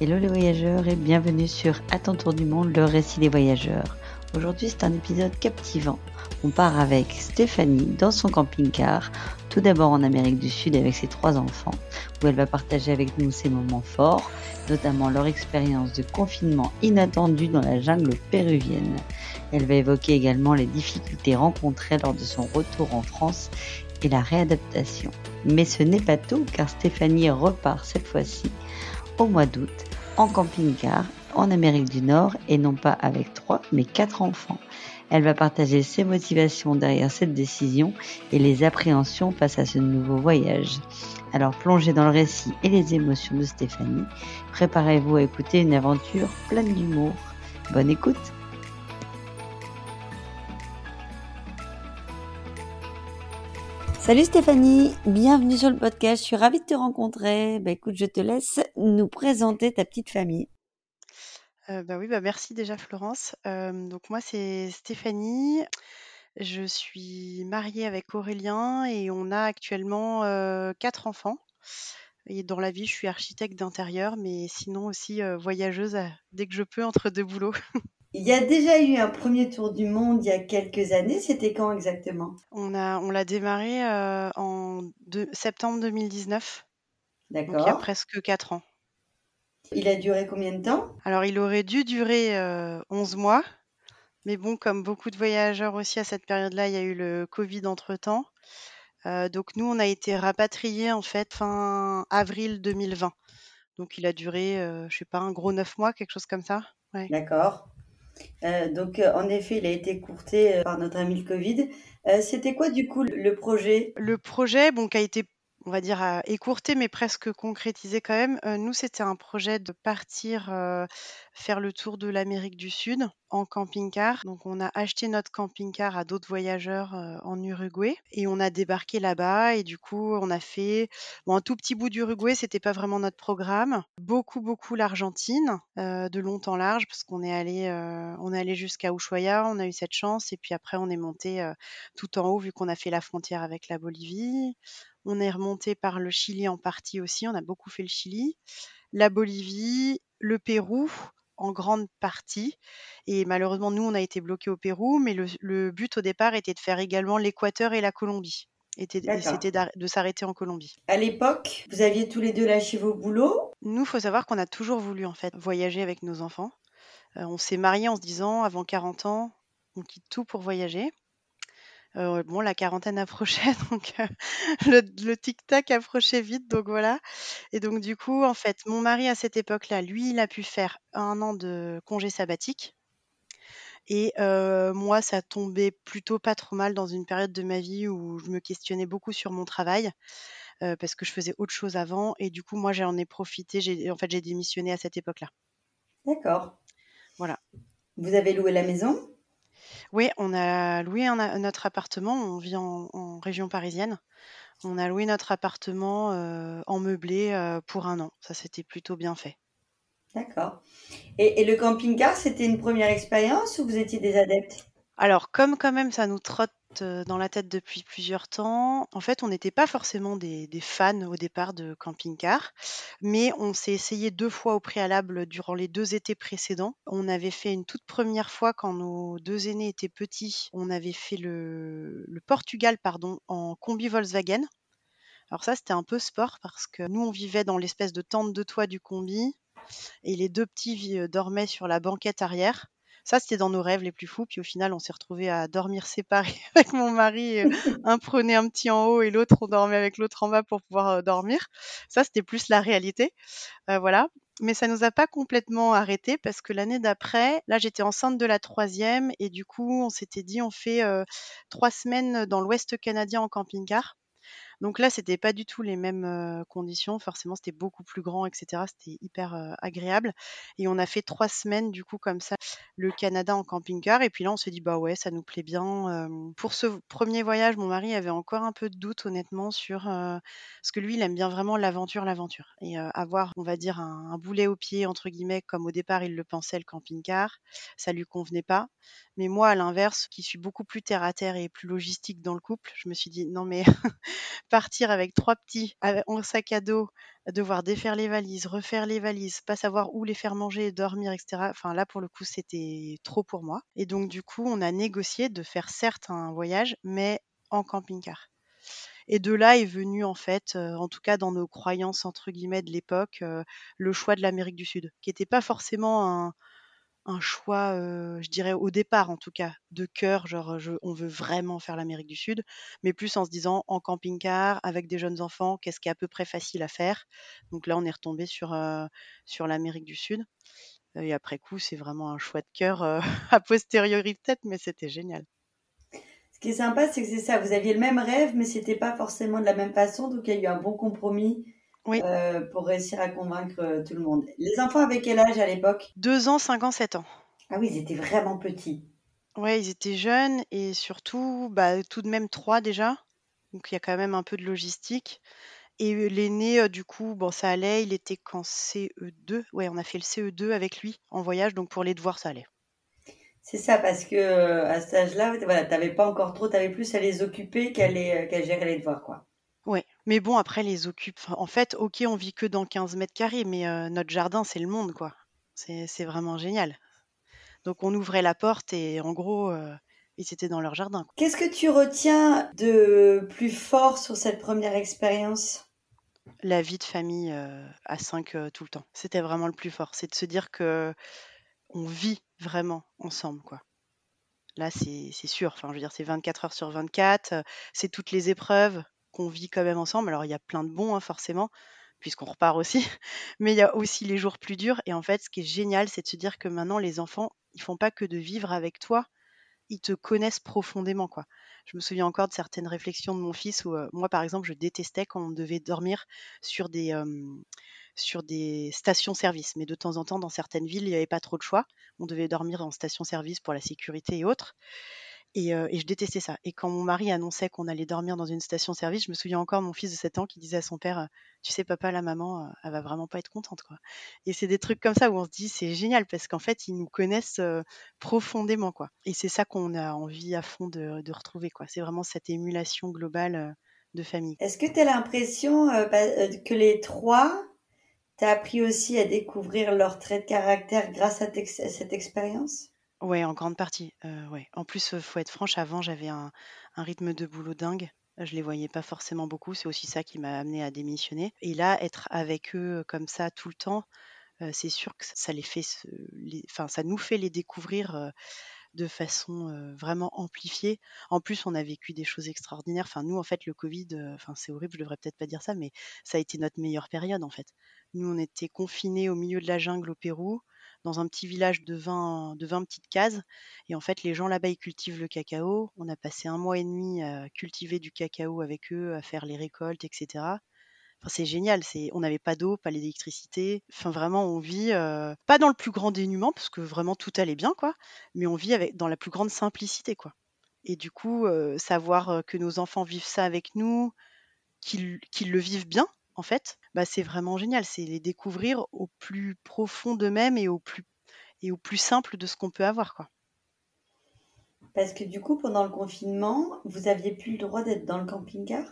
Hello les voyageurs et bienvenue sur À ton tour du monde, le récit des voyageurs. Aujourd'hui c'est un épisode captivant. On part avec Stéphanie dans son camping-car, tout d'abord en Amérique du Sud avec ses trois enfants, où elle va partager avec nous ses moments forts, notamment leur expérience de confinement inattendu dans la jungle péruvienne. Elle va évoquer également les difficultés rencontrées lors de son retour en France et la réadaptation. Mais ce n'est pas tout car Stéphanie repart cette fois-ci au mois d'août en camping-car en Amérique du Nord et non pas avec trois mais quatre enfants. Elle va partager ses motivations derrière cette décision et les appréhensions face à ce nouveau voyage. Alors plongez dans le récit et les émotions de Stéphanie. Préparez-vous à écouter une aventure pleine d'humour. Bonne écoute Salut Stéphanie, bienvenue sur le podcast. Je suis ravie de te rencontrer. Bah, écoute, je te laisse nous présenter ta petite famille. Euh, bah oui, bah merci déjà Florence. Euh, donc moi c'est Stéphanie. Je suis mariée avec Aurélien et on a actuellement euh, quatre enfants. Et dans la vie, je suis architecte d'intérieur, mais sinon aussi voyageuse dès que je peux entre deux boulots. Il y a déjà eu un premier tour du monde il y a quelques années. C'était quand exactement? On a, on l'a démarré euh, en septembre 2019, donc il y a D'accord. presque quatre ans. Il a duré combien de temps? Alors, il aurait dû durer euh, 11 mois, mais bon, comme beaucoup de voyageurs aussi à cette période-là, il y a eu le Covid entre-temps. Euh, donc, nous, on a été rapatriés en fait fin avril 2020. Donc, il a duré, euh, je sais pas, un gros neuf mois, quelque chose comme ça. Ouais. D'accord. Euh, donc, euh, en effet, il a été courté euh, par notre ami le Covid. C'était quoi, du coup, le projet? Le projet, bon, qui a été, on va dire, écourté, mais presque concrétisé quand même. nous, c'était un projet de partir faire le tour de l'Amérique du Sud en camping-car. Donc, on a acheté notre camping-car à d'autres voyageurs euh, en Uruguay et on a débarqué là-bas. Et du coup, on a fait un tout petit bout d'Uruguay. C'était pas vraiment notre programme. Beaucoup, beaucoup l'Argentine, euh, de long en large, parce qu'on est allé, euh, on est allé jusqu'à Ushuaia. On a eu cette chance. Et puis après, on est monté tout en haut, vu qu'on a fait la frontière avec la Bolivie. On est remonté par le Chili en partie aussi. On a beaucoup fait le Chili, la Bolivie, le Pérou en grande partie. Et malheureusement, nous, on a été bloqués au Pérou, mais le, le but au départ était de faire également l'Équateur et la Colombie. Et. C'était de s'arrêter en Colombie. À l'époque, vous aviez tous les deux lâché vos boulots? Nous, faut savoir qu'on a toujours voulu en fait voyager avec nos enfants. Euh, on s'est mariés en se disant, avant 40 ans, on quitte tout pour voyager. Euh, bon, la quarantaine approchait, donc euh, le, le tic-tac approchait vite, donc voilà. Et donc du coup, en fait, mon mari à cette époque-là, lui, il a pu faire un an de congé sabbatique. Et euh, moi, ça tombait plutôt pas trop mal dans une période de ma vie où je me questionnais beaucoup sur mon travail euh, parce que je faisais autre chose avant. Et du coup, moi, j'en ai profité. J'ai, en fait, j'ai démissionné à cette époque-là. D'accord. Voilà. Vous avez loué la maison? Oui, on a loué un a- notre appartement. On vit en, en région parisienne. On a loué notre appartement euh, en meublé euh, pour un an. Ça, c'était plutôt bien fait. D'accord. Et, et le camping-car, c'était une première expérience ou vous étiez des adeptes? Alors, comme quand même ça nous trotte dans la tête depuis plusieurs temps, en fait, on n'était pas forcément des, fans au départ de camping-car, mais on s'est essayé deux fois au préalable durant les deux étés précédents. On avait fait une toute première fois quand nos deux aînés étaient petits. On avait fait le, Portugal, pardon, en combi Volkswagen. Alors ça, c'était un peu sport parce que nous, on vivait dans l'espèce de tente de toit du combi et les deux petits euh, dormaient sur la banquette arrière. Ça, c'était dans nos rêves les plus fous. Puis au final, on s'est retrouvés à dormir séparés avec mon mari. euh, Un prenait un petit en haut et l'autre, on dormait avec l'autre en bas pour pouvoir euh, dormir. Ça, c'était plus la réalité. Euh, voilà. Mais ça nous a pas complètement arrêtés parce que l'année d'après, là, j'étais enceinte de la troisième et du coup, on s'était dit, on fait euh, trois semaines dans l'Ouest canadien en camping-car. Donc là, c'était pas du tout les mêmes conditions. Forcément, c'était beaucoup plus grand, etc. C'était hyper agréable. Et on a fait trois semaines, du coup, comme ça, le Canada en camping-car. Et puis là, on s'est dit, bah ouais, ça nous plaît bien. Pour ce premier voyage, mon mari avait encore un peu de doute, honnêtement, sur... parce que lui, il aime bien vraiment l'aventure, l'aventure. Et avoir, on va dire, un, boulet au pied, entre guillemets, comme au départ, il le pensait, le camping-car, ça lui convenait pas. Mais moi, à l'inverse, qui suis beaucoup plus terre à terre et plus logistique dans le couple, je me suis dit, non mais partir avec trois petits en sac à dos devoir défaire les valises, refaire les valises, pas savoir où les faire manger, dormir, etc. Enfin là, pour le coup, c'était trop pour moi. Et donc, du coup, on a négocié de faire certes un voyage, mais en camping-car. Et de là est venu en fait, euh, en tout cas dans nos croyances entre guillemets de l'époque, euh, le choix de l'Amérique du Sud, qui n'était pas forcément un, un choix, je dirais au départ en tout cas, de cœur, genre on veut vraiment faire l'Amérique du Sud, mais plus en se disant en camping-car avec des jeunes enfants, qu'est-ce qui est à peu près facile à faire? Donc là, on est retombé sur, sur l'Amérique du Sud. Et après coup, c'est vraiment un choix de cœur a posteriori peut-être, mais c'était génial. Ce qui est sympa, c'est que c'est ça, vous aviez le même rêve, mais c'était pas forcément de la même façon, donc il y a eu un bon compromis euh, pour réussir à convaincre euh, tout le monde. Les enfants avaient quel âge à l'époque? Deux ans, cinq ans, sept ans. Ah oui, ils étaient vraiment petits. Ouais, ils étaient jeunes et surtout, bah, tout de même trois déjà. Donc il y a quand même un peu de logistique. Et l'aîné, euh, du coup, bon, ça allait. Il était qu'en CE2. Ouais, on a fait le CE2 avec lui en voyage, donc pour les devoirs, ça allait. C'est ça, parce que à cet âge-là, voilà, t'avais pas encore trop, t'avais plus à les occuper qu'à les, qu'à gérer les devoirs, quoi. Ouais, mais bon, après les occupe. en fait, ok, on vit que dans 15 mètres carrés, mais euh, notre jardin, c'est le monde, quoi. C'est, vraiment génial. Donc on ouvrait la porte et en gros, euh, ils étaient dans leur jardin. Qu'est-ce que tu retiens de plus fort sur cette première expérience? La vie de famille à 5 tout le temps. C'était vraiment le plus fort. C'est de se dire que on vit vraiment ensemble, quoi. Là, c'est sûr. Enfin, je veux dire, c'est 24 heures sur 24. C'est toutes les épreuves qu'on vit quand même ensemble. Alors, il y a plein de bons, hein, forcément, puisqu'on repart aussi. Mais il y a aussi les jours plus durs. Et en fait, ce qui est génial, c'est de se dire que maintenant, les enfants, ils font pas que de vivre avec toi, ils te connaissent profondément, quoi. Je me souviens encore de certaines réflexions de mon fils où moi, par exemple, je détestais quand on devait dormir sur des, sur des stations-service. Mais de temps en temps, dans certaines villes, il n'y avait pas trop de choix. On devait dormir en station-service pour la sécurité et autres. Et, je détestais ça. Et quand mon mari annonçait qu'on allait dormir dans une station-service, je me souviens encore mon fils de 7 ans qui disait à son père Tu sais, papa, la maman, elle va vraiment pas être contente. quoi. Et c'est des trucs comme ça où on se dit C'est génial parce qu'en fait, ils nous connaissent profondément. quoi. Et c'est ça qu'on a envie à fond de, de retrouver. quoi. C'est vraiment cette émulation globale de famille. Est-ce que tu as l'impression bah, que les trois tu as appris aussi à découvrir leurs traits de caractère grâce à, cette expérience? Oui, en grande partie. Euh, ouais. En plus, il faut être franche, avant, j'avais un, rythme de boulot dingue. Je les voyais pas forcément beaucoup. C'est aussi ça qui m'a amené à démissionner. Et là, être avec eux comme ça tout le temps, euh, c'est sûr que ça les fait, ça nous fait les découvrir euh, de façon vraiment amplifiée. En plus, on a vécu des choses extraordinaires. Enfin, nous, en fait, le Covid, c'est horrible, je devrais peut-être pas dire ça, mais ça a été notre meilleure période, en fait. Nous, on était confinés au milieu de la jungle au Pérou, dans un petit village de 20, de 20 petites cases. Et en fait, les gens là-bas, ils cultivent le cacao. On a passé un mois et demi à cultiver du cacao avec eux, à faire les récoltes, etc. Enfin, c'est génial. C'est, on n'avait pas d'eau, pas l'électricité. Enfin, vraiment, on vit euh, pas dans le plus grand dénuement parce que vraiment tout allait bien, quoi. Mais on vit avec dans la plus grande simplicité, quoi. Et du coup, euh, savoir euh, que nos enfants vivent ça avec nous, qu'ils, qu'ils le vivent bien, en fait, bah, c'est vraiment génial. C'est les découvrir au plus profond d'eux-mêmes et au plus et au plus simple de ce qu'on peut avoir, quoi. Parce que du coup, pendant le confinement, vous aviez plus le droit d'être dans le camping-car?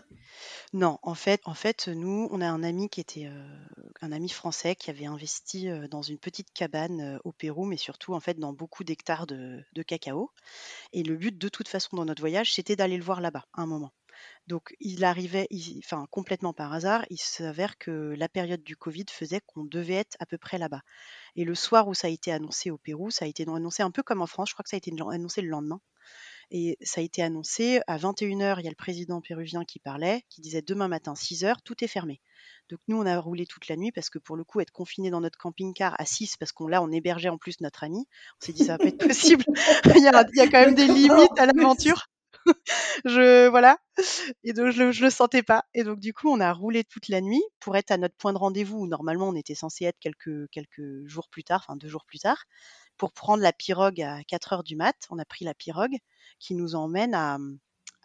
Non, en fait, en fait, nous, on a un ami qui était un ami français qui avait investi dans une petite cabane au Pérou, mais surtout en fait dans beaucoup d'hectares de, de cacao. Et le but, de toute façon, dans notre voyage, c'était d'aller le voir là-bas, à un moment. Donc il arrivait, enfin complètement par hasard, il s'avère que la période du Covid faisait qu'on devait être à peu près là-bas. Et le soir où ça a été annoncé au Pérou, ça a été annoncé un peu comme en France, je crois que ça a été annoncé le lendemain. Et ça a été annoncé à 21h, il y a le président péruvien qui parlait, qui disait demain matin 6h, tout est fermé. Donc nous, on a roulé toute la nuit parce que pour le coup, être confiné dans notre camping-car à 6, parce qu'on là, on hébergeait en plus notre ami, on s'est dit ça va pas être possible. il, y a, il, y a, quand même des limites à l'aventure. je voilà. Et je le, sentais pas. Et donc du coup, on a roulé toute la nuit pour être à notre point de rendez-vous où normalement on était censé être quelques quelques jours plus tard, enfin deux jours plus tard, pour prendre la pirogue à 4 heures du mat. On a pris la pirogue qui nous emmène à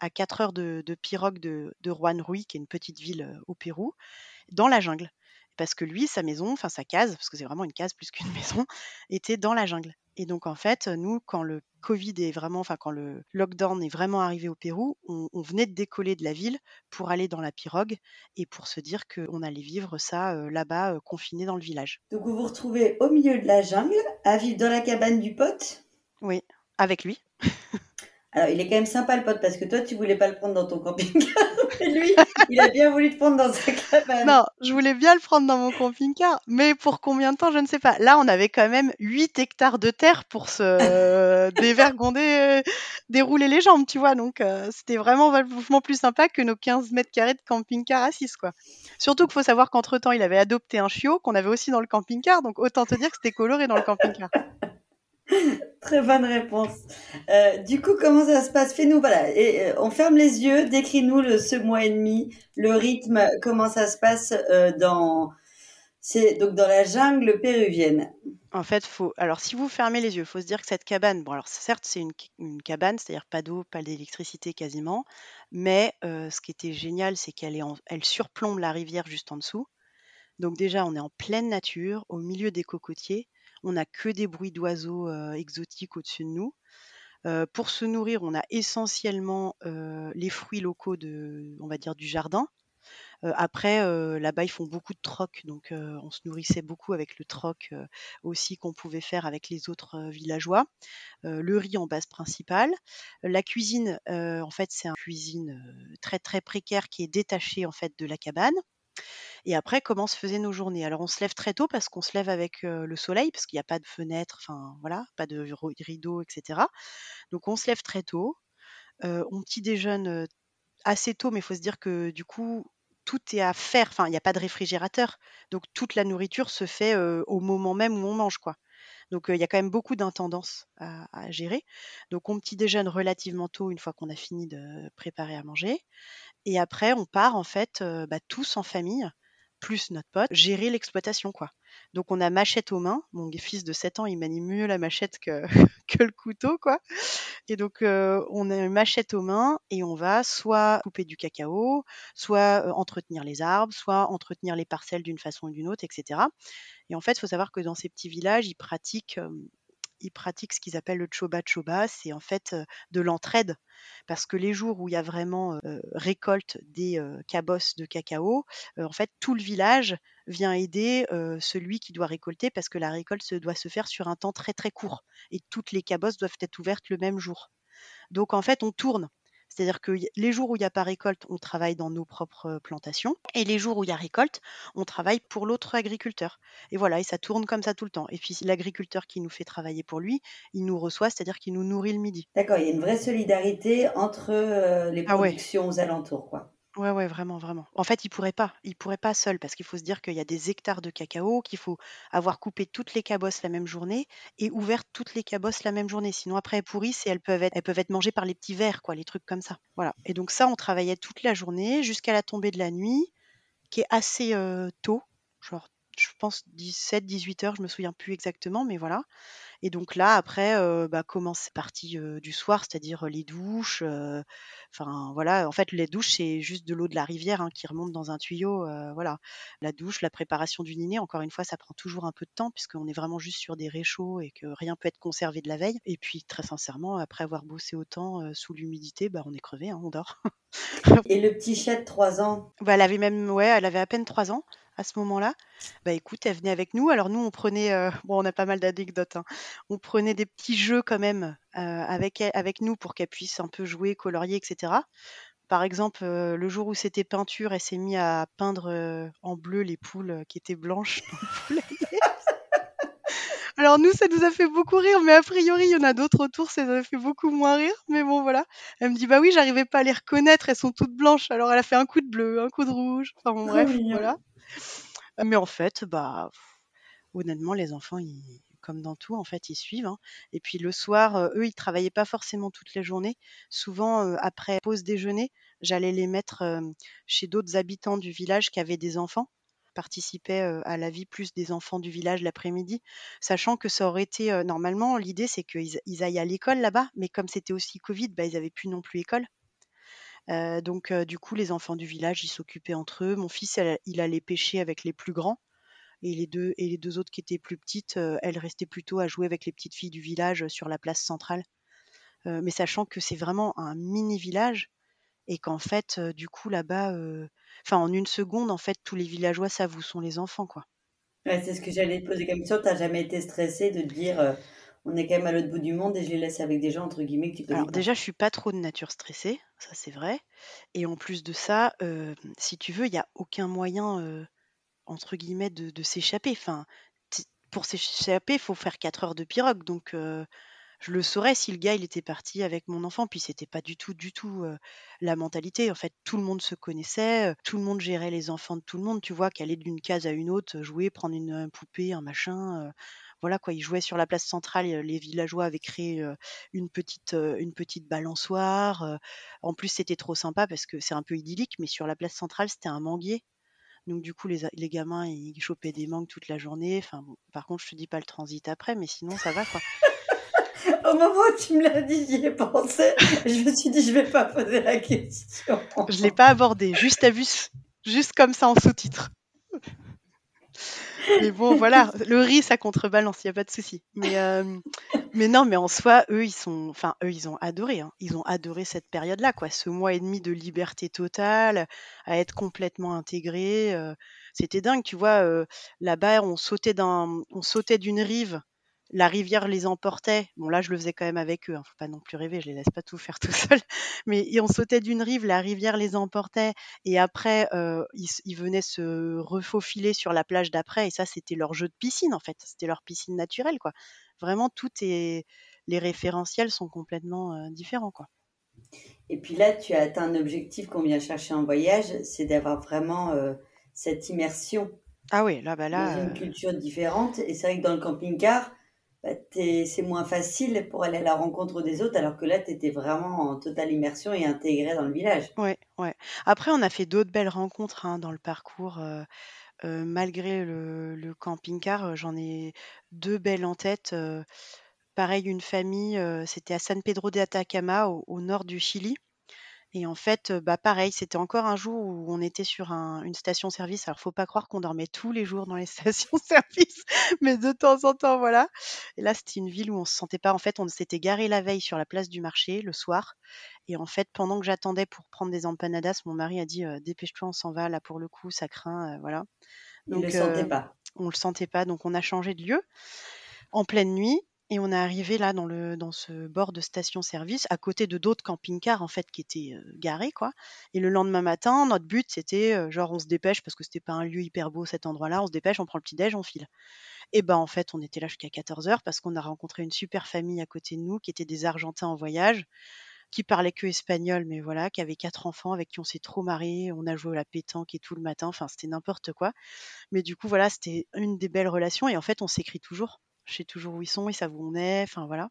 à 4 heures de, pirogue de, de Juan Rui, qui est une petite ville euh, au Pérou, dans la jungle parce que lui, sa maison, enfin sa case, parce que c'est vraiment une case plus qu'une maison, était dans la jungle. Et donc en fait, nous, quand le Covid est vraiment, enfin quand le lockdown est vraiment arrivé au Pérou, on, on venait de décoller de la ville pour aller dans la pirogue et pour se dire qu'on allait vivre ça euh, là-bas, euh, confiné dans le village. Donc vous vous retrouvez au milieu de la jungle, à vivre dans la cabane du pote? Oui, avec lui. Alors, il est quand même sympa le pote parce que toi, tu voulais pas le prendre dans ton camping-car. Mais lui, il a bien voulu te prendre dans sa cabane. Non, je voulais bien le prendre dans mon camping-car, mais pour combien de temps, je ne sais pas. Là, on avait quand même 8 hectares de terre pour se dévergonder, dérouler les jambes, tu vois. Donc, euh, c'était vraiment vachement plus sympa que nos 15 mètres carrés de camping-car à 6, quoi. Surtout qu'il faut savoir qu'entre-temps, il avait adopté un chiot qu'on avait aussi dans le camping-car, donc autant te dire que c'était coloré dans le camping-car. Très bonne réponse. Euh, du coup, comment ça se passe? Fais-nous, voilà, et, euh, on ferme les yeux, décris-nous le, ce mois et demi, le rythme, comment ça se passe euh, dans, c'est donc dans la jungle péruvienne. En fait, faut. Alors, si vous fermez les yeux, faut se dire que cette cabane, bon, alors certes, c'est une, cabane, c'est-à-dire pas d'eau, pas d'électricité quasiment, mais ce qui était génial, c'est qu'elle est elle surplombe la rivière juste en dessous. Donc déjà, on est en pleine nature, au milieu des cocotiers. On n'a que des bruits d'oiseaux euh, exotiques au-dessus de nous. Euh, pour se nourrir, on a essentiellement euh, les fruits locaux on va dire, du jardin. Après, là-bas, ils font beaucoup de troc, donc on se nourrissait beaucoup avec le troc aussi qu'on pouvait faire avec les autres villageois. Le riz en base principale. La cuisine, en fait, c'est une cuisine très très précaire qui est détachée en fait de la cabane. Et après, comment se faisaient nos journées? Alors, on se lève très tôt parce qu'on se lève avec le soleil, parce qu'il n'y a pas de fenêtre, enfin voilà, pas de rideau, etc. Donc, on se lève très tôt. On petit déjeune assez tôt, mais il faut se dire que du coup, tout est à faire. Enfin, il n'y a pas de réfrigérateur. Donc, toute la nourriture se fait au moment même où on mange, quoi. Donc, il y a quand même beaucoup d'intendance à, gérer. Donc, on petit déjeune relativement tôt une fois qu'on a fini de préparer à manger. Et après, on part en fait bah, tous en famille, plus notre pote, gérer l'exploitation quoi. Donc on a machette aux mains. Mon fils de 7 ans, il manie mieux la machette que, le couteau quoi. Et donc euh, on a une machette aux mains et on va soit couper du cacao, soit euh, entretenir les arbres, soit entretenir les parcelles d'une façon ou d'une autre, etc. Et en fait, il faut savoir que dans ces petits villages, ils pratiquent euh, ils pratiquent ce qu'ils appellent le choba choba, c'est en fait de l'entraide. Parce que les jours où il y a vraiment récolte des cabosses de cacao, en fait, tout le village vient aider celui qui doit récolter parce que la récolte doit se faire sur un temps très très court. Et toutes les cabosses doivent être ouvertes le même jour. Donc en fait, on tourne. C'est-à-dire que les jours où il n'y a pas récolte, on travaille dans nos propres plantations. Et les jours où il y a récolte, on travaille pour l'autre agriculteur. Et voilà, et ça tourne comme ça tout le temps. Et puis l'agriculteur qui nous fait travailler pour lui, il nous reçoit, c'est-à-dire qu'il nous nourrit le midi. D'accord, il y a une vraie solidarité entre les Ah ouais. productions aux alentours, quoi. Ouais, ouais, vraiment, vraiment. En fait, il pourrait pas. Il pourrait pas seul parce qu'il faut se dire qu'il y a des hectares de cacao, qu'il faut avoir coupé toutes les cabosses la même journée et ouvert toutes les cabosses la même journée. Sinon, après, elles pourrissent et elles peuvent être, mangées par les petits vers, quoi, les trucs comme ça. Voilà. Et donc ça, on travaillait toute la journée jusqu'à la tombée de la nuit, qui est assez euh, tôt, genre, je pense 17, 18 heures, je me souviens plus exactement, mais voilà. Et donc là, après, euh, bah, commence la partie euh, du soir, c'est-à-dire les douches. Enfin, voilà. En fait, les douches, c'est juste de l'eau de la rivière hein, qui remonte dans un tuyau. voilà. La douche, la préparation du dîner, encore une fois, ça prend toujours un peu de temps puisqu'on est vraiment juste sur des réchauds et que rien peut être conservé de la veille. Et puis, très sincèrement, après avoir bossé autant sous l'humidité, bah, on est crevé, hein, on dort. Et le petit chat de 3 ans, Bah, elle avait même, ouais, elle avait à peine 3 ans à ce moment-là. Bah écoute, elle venait avec nous. Alors nous, on prenait, euh, bon, on a pas mal d'anecdotes. hein. On prenait des petits jeux quand même euh, avec elle- avec nous pour qu'elle puisse un peu jouer, colorier, etc. Par exemple, euh, le jour où c'était peinture, elle s'est mise à peindre euh, en bleu les poules qui étaient blanches. Alors nous, ça nous a fait beaucoup rire, mais a priori, il y en a d'autres autour, ça nous a fait beaucoup moins rire. Mais bon, voilà. Elle me dit, bah oui, j'arrivais pas à les reconnaître, elles sont toutes blanches. Alors elle a fait un coup de bleu, un coup de rouge. Enfin bon, Trop bref, mignon. voilà. Mais en fait, bah, honnêtement, les enfants, ils, comme dans tout, en fait, ils suivent. hein. Et puis le soir, euh, eux, ils travaillaient pas forcément toute la journée. Souvent, euh, après pause déjeuner, j'allais les mettre euh, chez d'autres habitants du village qui avaient des enfants participaient à la vie plus des enfants du village l'après-midi, sachant que ça aurait été normalement l'idée c'est qu'ils ils aillent à l'école là-bas, mais comme c'était aussi Covid, bah, ils avaient plus non plus école. Donc du coup les enfants du village ils s'occupaient entre eux. Mon fils il allait pêcher avec les plus grands et les deux et les deux autres qui étaient plus petites, elles restaient plutôt à jouer avec les petites filles du village sur la place centrale. mais sachant que c'est vraiment un mini village et qu'en fait, du coup là-bas, enfin en une seconde, en fait, tous les villageois savent où sont les enfants, quoi. c'est ce que j'allais te poser comme question. T'as jamais été stressée de te dire on est quand même à l'autre bout du monde et je les laisse avec des gens entre guillemets que tu connais Alors déjà, je suis pas trop de nature stressée, ça c'est vrai. Et en plus de ça, si tu veux, il y a aucun moyen entre guillemets de, s'échapper. Enfin, pour s'échapper, il faut faire 4 heures de pirogue. Donc je le saurais si le gars il était parti avec mon enfant. Puis c'était pas du tout, du tout la mentalité. En fait, tout le monde se connaissait, tout le monde gérait les enfants de tout le monde. Tu vois, qu'aller d'une case à une autre, jouer, prendre une, poupée, un machin voilà quoi, ils jouaient sur la place centrale. Les villageois avaient créé une petite une petite balançoire. En plus, c'était trop sympa parce que c'est un peu idyllique, mais sur la place centrale, c'était un manguier. Donc du coup, les, les gamins, ils chopaient des mangues toute la journée. Enfin, par contre, je te dis pas le transit après, mais sinon, ça va quoi. Au moment où tu me l'as dit, j'y ai pensé. Je me suis dit, je vais pas poser la question. Je l'ai pas abordé, juste à vue, juste comme ça en sous-titre. Mais bon, voilà, le riz, ça contrebalance, il n'y a pas de souci. Mais, euh, mais non, mais en soi, eux, ils sont, enfin, eux, ils ont adoré. Hein. Ils ont adoré cette période-là, quoi. Ce mois et demi de liberté totale, à être complètement intégrés. Euh, c'était dingue, tu vois. Euh, là-bas, on sautait d'un, on sautait d'une rive la rivière les emportait. Bon, là, je le faisais quand même avec eux. Hein, faut pas non plus rêver, je les laisse pas tout faire tout seul. Mais on sautait d'une rive, la rivière les emportait, et après, euh, ils, venaient se refaufiler sur la plage d'après. Et ça, c'était leur jeu de piscine, en fait. C'était leur piscine naturelle, quoi. Vraiment, tout est, les référentiels sont complètement euh, différents, quoi. Et puis là, tu as atteint un objectif qu'on vient chercher en voyage, c'est d'avoir vraiment euh, cette immersion. Ah oui, là, bah là. Dans une culture différente. Et c'est vrai que dans le camping-car, bah, c'est moins facile pour aller à la rencontre des autres, alors que là, tu étais vraiment en totale immersion et intégré dans le village. Ouais, ouais. Après, on a fait d'autres belles rencontres hein, dans le parcours. Euh, euh, malgré le, camping-car, euh, j'en ai deux belles en tête. pareil, une famille, c'était à San Pedro de Atacama, au nord du Chili. Et en fait, bah, pareil, c'était encore un jour où on était sur une station-service. Alors, faut pas croire qu'on dormait tous les jours dans les stations-service, mais de temps en temps, voilà. Et là, c'était une ville où on se sentait pas. En fait, on s'était garé la veille sur la place du marché le soir. Et en fait, pendant que j'attendais pour prendre des empanadas, mon mari a dit dépêche-toi, on s'en va. Là, pour le coup, ça craint, voilà. Donc, le sentait pas. On le sentait pas, donc on a changé de lieu en pleine nuit. Et on est arrivé là dans, le, dans ce bord de station-service, à côté de d'autres camping-cars en fait qui étaient garés quoi. Et le lendemain matin, notre but c'était genre on se dépêche parce que c'était pas un lieu hyper beau cet endroit-là, on se dépêche, on prend le petit déj, on file. Et ben en fait on était là jusqu'à 14 h parce qu'on a rencontré une super famille à côté de nous qui étaient des Argentins en voyage qui parlaient que espagnol, mais voilà, qui avaient quatre enfants avec qui on s'est trop marré, on a joué à la pétanque et tout le matin, enfin c'était n'importe quoi. Mais du coup voilà, c'était une des belles relations et en fait on s'écrit toujours je sais toujours où ils sont, ils savent où on est, enfin voilà.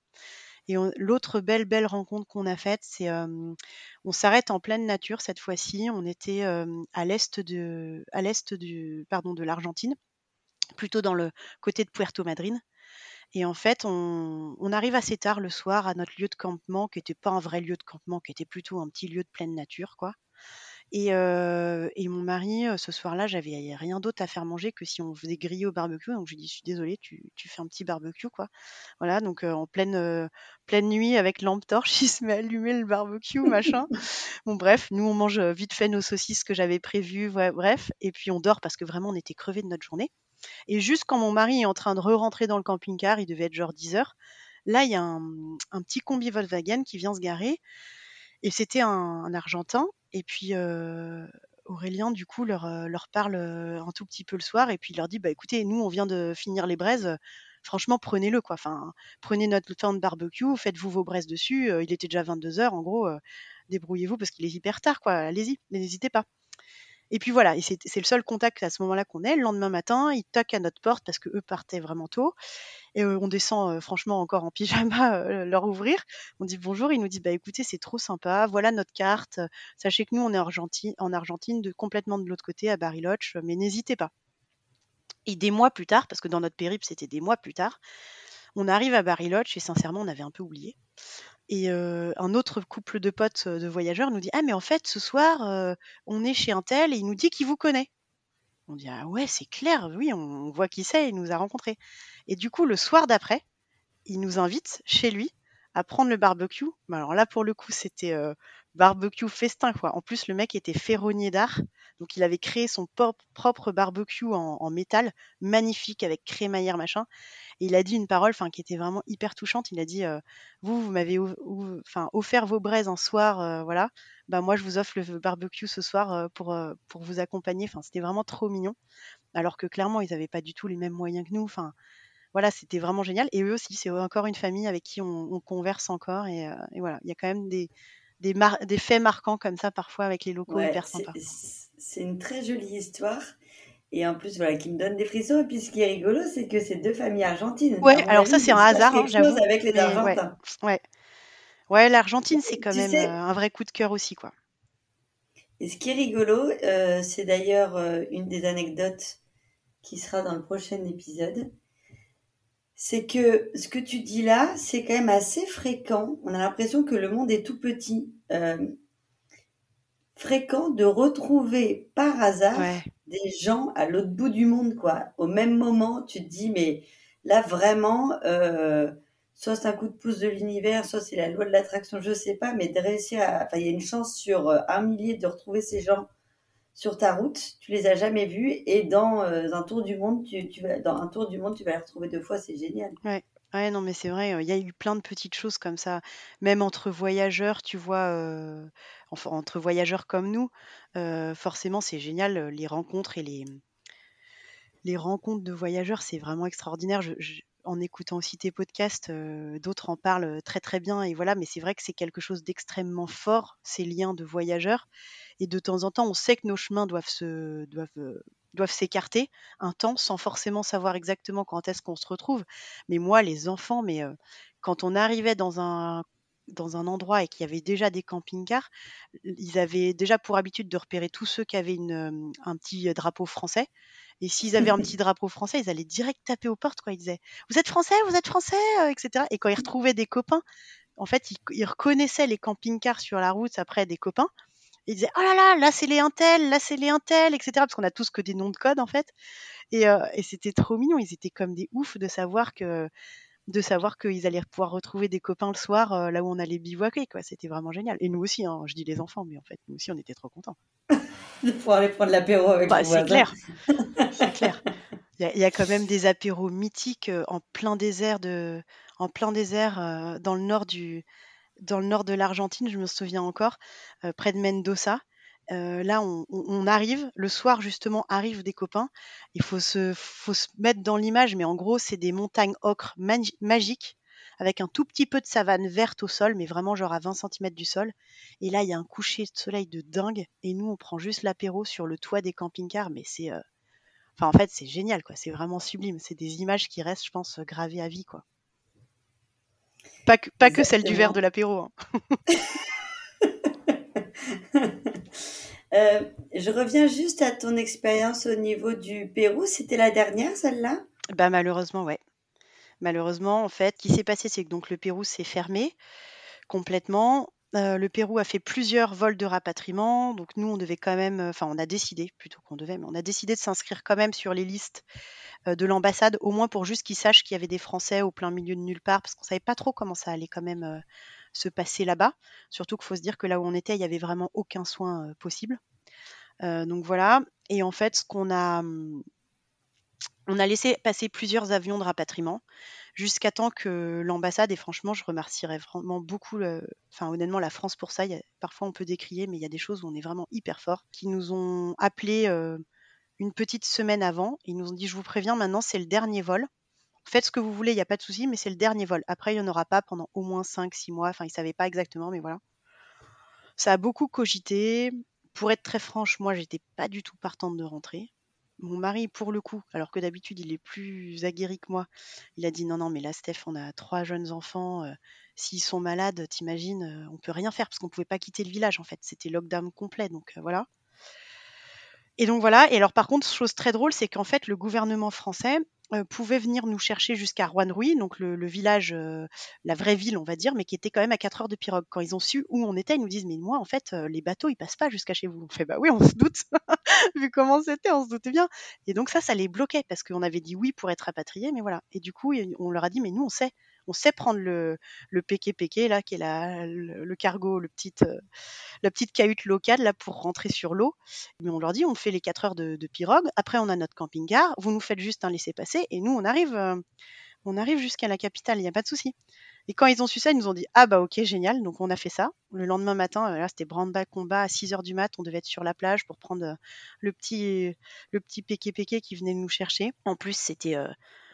Et l'autre belle, belle rencontre qu'on a faite, c'est on s'arrête en pleine nature cette fois-ci. On était à l'est de, l'Argentine, plutôt dans le côté de Puerto Madryn. Et en fait, on, on, arrive assez tard le soir à notre lieu de campement, qui n'était pas un vrai lieu de campement, qui était plutôt un petit lieu de pleine nature, quoi. Et, mon mari, ce soir-là, j'avais rien d'autre à faire manger que si on faisait griller au barbecue. Donc je lui dis, je suis désolée, tu, tu fais un petit barbecue, quoi. Voilà, donc en pleine, pleine nuit avec lampe torche, il se met à allumer le barbecue, machin. bon, bref, nous on mange vite fait nos saucisses que j'avais prévues, bref, et puis on dort parce que vraiment on était crevés de notre journée. Et juste quand mon mari est en train de re-rentrer dans le camping-car, il devait être genre 10 heures, là il y a un, un petit combi Volkswagen qui vient se garer. Et c'était un, Argentin et puis Aurélien, du coup, leur, leur parle un tout petit peu le soir et puis il leur dit bah écoutez, nous on vient de finir les braises, franchement prenez-le quoi. Enfin, prenez notre temps de barbecue, faites-vous vos braises dessus. il était déjà 22 heures, en gros, débrouillez-vous parce qu'il est hyper tard quoi. Allez-y, n'hésitez pas. Et puis voilà, c'est le seul contact à ce moment-là qu'on ait. Le lendemain matin, ils toquent à notre porte parce que eux partaient vraiment tôt. Et on descend franchement encore en pyjama leur ouvrir. On dit bonjour, ils nous disent bah écoutez, c'est trop sympa, voilà notre carte. Sachez que nous on est en Argentine, en Argentine de complètement de l'autre côté à Bariloche, mais n'hésitez pas. Et des mois plus tard, parce que dans notre périple c'était des mois plus tard, on arrive à Bariloche et sincèrement on avait un peu oublié. Et un autre couple de potes de voyageurs nous dit Ah, mais en fait, ce soir, on est chez un tel et il nous dit qu'il vous connaît. On dit ah ouais, c'est clair, oui, on, voit qui c'est, il nous a rencontrés. Et du coup, le soir d'après, il nous invite chez lui à prendre le barbecue. alors là, pour le coup, c'était barbecue festin, quoi. En plus, le mec était ferronnier d'art. Donc, il avait créé son propre barbecue en, métal, magnifique, avec crémaillère, machin. Et il a dit une parole enfin, qui était vraiment hyper touchante. Il a dit euh, Vous, vous m'avez enfin, offert vos braises un soir, euh, voilà. Bah, moi, je vous offre le barbecue ce soir pour, pour vous accompagner. Enfin, c'était vraiment trop mignon. Alors que clairement, ils n'avaient pas du tout les mêmes moyens que nous. Enfin, voilà, c'était vraiment génial. Et eux aussi, c'est encore une famille avec qui on, converse encore. Et, euh, voilà, il y a quand même des, des, des, faits marquants comme ça parfois avec les locaux hyper sympas. C'est une très jolie histoire. Et en plus, voilà, qui me donne des frissons. Et puis, ce qui est rigolo, c'est que c'est deux familles argentines. Ouais, alors ça, c'est un hasard, hein, j'avoue. avec les Argentins. Ouais, ouais. l'Argentine, c'est quand même euh, un vrai coup de cœur aussi, quoi. Et ce qui est rigolo, euh, c'est d'ailleurs une des anecdotes qui sera dans le prochain épisode c'est que ce que tu dis là, c'est quand même assez fréquent. On a l'impression que le monde est tout petit. Euh, fréquent de retrouver par hasard des gens à l'autre bout du monde, quoi. Au même moment, tu te dis, mais là vraiment, euh, soit c'est un coup de pouce de l'univers, soit c'est la loi de l'attraction, je sais pas, mais de réussir à, enfin, il y a une chance sur euh, un millier de retrouver ces gens sur ta route, tu les as jamais vus et dans euh, un tour du monde, tu, vas, dans un tour du monde, tu vas les retrouver deux fois, c'est génial. Ouais. Non, mais c'est vrai, il y a eu plein de petites choses comme ça. Même entre voyageurs, tu vois, euh, entre voyageurs comme nous, euh, forcément, c'est génial, les rencontres et les, rencontres de voyageurs, c'est vraiment extraordinaire. En écoutant aussi tes podcasts, d'autres en parlent très très bien. Et voilà, mais c'est vrai que c'est quelque chose d'extrêmement fort, ces liens de voyageurs. Et de temps en temps, on sait que nos chemins doivent se doivent doivent s'écarter un temps sans forcément savoir exactement quand est-ce qu'on se retrouve. Mais moi, les enfants, mais quand on arrivait dans un dans un endroit et qu'il y avait déjà des camping-cars, ils avaient déjà pour habitude de repérer tous ceux qui avaient une, un petit drapeau français. Et s'ils avaient un petit drapeau français, ils allaient direct taper aux portes. Quoi. Ils disaient Vous êtes français Vous êtes français etc. Et quand ils retrouvaient des copains, en fait, ils, reconnaissaient les camping-cars sur la route après des copains. ils disaient Oh là là, là c'est les Intel, là c'est les Intel, etc. Parce qu'on a tous que des noms de code en fait. Et, et c'était trop mignon. Ils étaient comme des oufs de savoir que de savoir qu'ils allaient pouvoir retrouver des copains le soir euh, là où on allait bivouaquer. Quoi. C'était vraiment génial. Et nous aussi, hein, je dis les enfants, mais en fait, nous aussi, on était trop contents. de pouvoir aller prendre l'apéro avec bah, C'est clair. c'est clair. Il y, a quand même des apéros mythiques euh, en plein désert, de, en plein désert euh, dans le nord du dans le nord de l'Argentine, je me souviens encore, près de Mendoza. Euh, là, on, arrive, le soir justement, arrivent des copains. Il faut se, faut se mettre dans l'image, mais en gros, c'est des montagnes ocre magiques avec un tout petit peu de savane verte au sol, mais vraiment genre à 20 cm du sol. Et là, il y a un coucher de soleil de dingue. Et nous, on prend juste l'apéro sur le toit des camping-cars, mais c'est, euh, enfin, en fait, c'est génial, quoi. C'est vraiment sublime. C'est des images qui restent, je pense, gravées à vie, quoi. Pas que, pas que celle du verre de l'apéro. Hein. Euh, je reviens juste à ton expérience au niveau du Pérou. C'était la dernière, celle-là? Bah malheureusement, ouais. Malheureusement, en fait, ce qui s'est passé, c'est que donc le Pérou s'est fermé complètement. Euh, le Pérou a fait plusieurs vols de rapatriement, donc nous on devait quand même, enfin on a décidé plutôt qu'on devait, mais on a décidé de s'inscrire quand même sur les listes euh, de l'ambassade, au moins pour juste qu'ils sachent qu'il y avait des Français au plein milieu de nulle part, parce qu'on savait pas trop comment ça allait quand même se passer là-bas. Surtout qu'il faut se dire que là où on était, il n'y avait vraiment aucun soin possible. donc voilà. Et en fait, ce qu'on a, mmh, on a laissé passer plusieurs avions de rapatriement jusqu'à temps que l'ambassade, et franchement, je remercierais vraiment beaucoup, enfin honnêtement, la France pour ça. parfois, on peut décrier, mais il y a des choses où on est vraiment hyper fort, qui nous ont appelé une petite semaine avant. Ils nous ont dit, je vous préviens, maintenant, c'est le dernier vol faites ce que vous voulez, il n'y a pas de souci, mais c'est le dernier vol. Après, il n'y en aura pas pendant au moins 5-6 mois. Enfin, ils ne savaient pas exactement, mais voilà. Ça a beaucoup cogité. Pour être très franche, moi, j'étais pas du tout partante de rentrer. Mon mari, pour le coup, alors que d'habitude, il est plus aguerri que moi, il a dit non, non, mais là, Steph, on a trois jeunes enfants. Euh, s'ils sont malades, t'imagines, euh, on peut rien faire parce qu'on ne pouvait pas quitter le village, en fait. C'était lockdown complet, donc euh, voilà. Et donc voilà. Et alors, par contre, chose très drôle, c'est qu'en fait, le gouvernement français pouvaient venir nous chercher jusqu'à Rouen-Rouy, donc le, village, la vraie ville, on va dire, mais qui était quand même à 4 heures de pirogue. Quand ils ont su où on était, ils nous disent Mais moi, en fait, les bateaux, ils passent pas jusqu'à chez vous. On fait Bah oui, on se doute. Vu comment c'était, on se doutait bien. Et donc, ça, ça les bloquait parce qu'on avait dit oui pour être rapatriés, mais voilà. Et du coup, on leur a dit Mais nous, on sait on sait prendre le, le péké là, qui est le, cargo, le petite, euh, la petite cahute locale, là, pour rentrer sur l'eau. Mais on leur dit, on fait les 4 heures de, pirogue. Après, on a notre camping-car. Vous nous faites juste un laisser-passer. Et nous, on arrive, euh, on arrive jusqu'à la capitale. Il n'y a pas de souci. Et quand ils ont su ça, ils nous ont dit Ah bah ok, génial. Donc on a fait ça. Le lendemain matin, euh, là c'était brand combat à 6 heures du mat. On devait être sur la plage pour prendre le petit, le petit qui venait nous chercher. En plus, c'était